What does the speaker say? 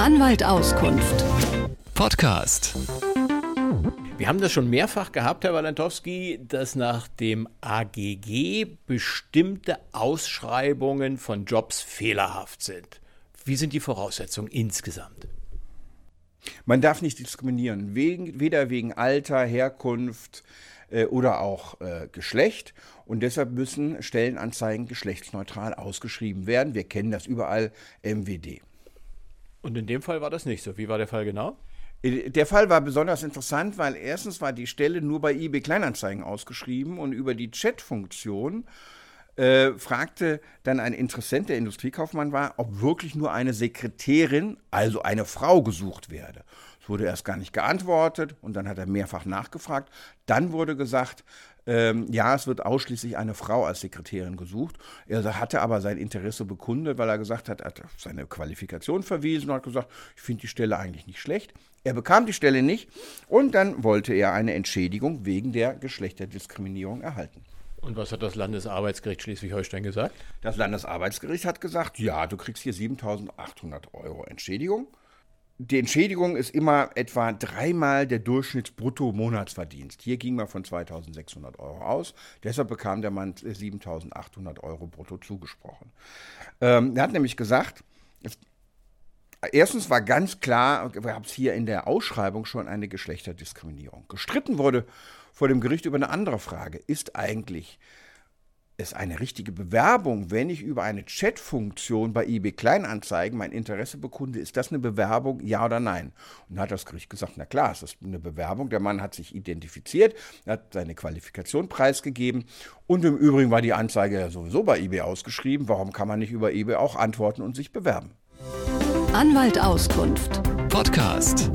Anwalt Auskunft. Podcast. Wir haben das schon mehrfach gehabt, Herr Walentowski, dass nach dem AGG bestimmte Ausschreibungen von Jobs fehlerhaft sind. Wie sind die Voraussetzungen insgesamt? Man darf nicht diskriminieren, weder wegen Alter, Herkunft äh, oder auch äh, Geschlecht. Und deshalb müssen Stellenanzeigen geschlechtsneutral ausgeschrieben werden. Wir kennen das überall MWD. Und in dem Fall war das nicht so. Wie war der Fall genau? Äh, der Fall war besonders interessant, weil erstens war die Stelle nur bei eBay Kleinanzeigen ausgeschrieben und über die Chat-Funktion äh, fragte dann ein Interessent, der Industriekaufmann war, ob wirklich nur eine Sekretärin, also eine Frau, gesucht werde. Wurde erst gar nicht geantwortet und dann hat er mehrfach nachgefragt. Dann wurde gesagt, ähm, ja, es wird ausschließlich eine Frau als Sekretärin gesucht. Er hatte aber sein Interesse bekundet, weil er gesagt hat, er hat auf seine Qualifikation verwiesen und hat gesagt, ich finde die Stelle eigentlich nicht schlecht. Er bekam die Stelle nicht und dann wollte er eine Entschädigung wegen der Geschlechterdiskriminierung erhalten. Und was hat das Landesarbeitsgericht Schleswig-Holstein gesagt? Das Landesarbeitsgericht hat gesagt, ja, du kriegst hier 7.800 Euro Entschädigung. Die Entschädigung ist immer etwa dreimal der Durchschnittsbrutto-Monatsverdienst. Hier ging man von 2.600 Euro aus. Deshalb bekam der Mann 7.800 Euro brutto zugesprochen. Ähm, er hat nämlich gesagt, es, Erstens war ganz klar, haben es hier in der Ausschreibung schon eine Geschlechterdiskriminierung. Gestritten wurde vor dem Gericht über eine andere Frage. Ist eigentlich es eine richtige Bewerbung, wenn ich über eine Chatfunktion bei eBay Kleinanzeigen mein Interesse bekunde? Ist das eine Bewerbung, ja oder nein? Und dann hat das Gericht gesagt, na klar, es ist eine Bewerbung. Der Mann hat sich identifiziert, hat seine Qualifikation preisgegeben und im Übrigen war die Anzeige ja sowieso bei eBay ausgeschrieben. Warum kann man nicht über eBay auch antworten und sich bewerben? Anwalt Auskunft. Podcast.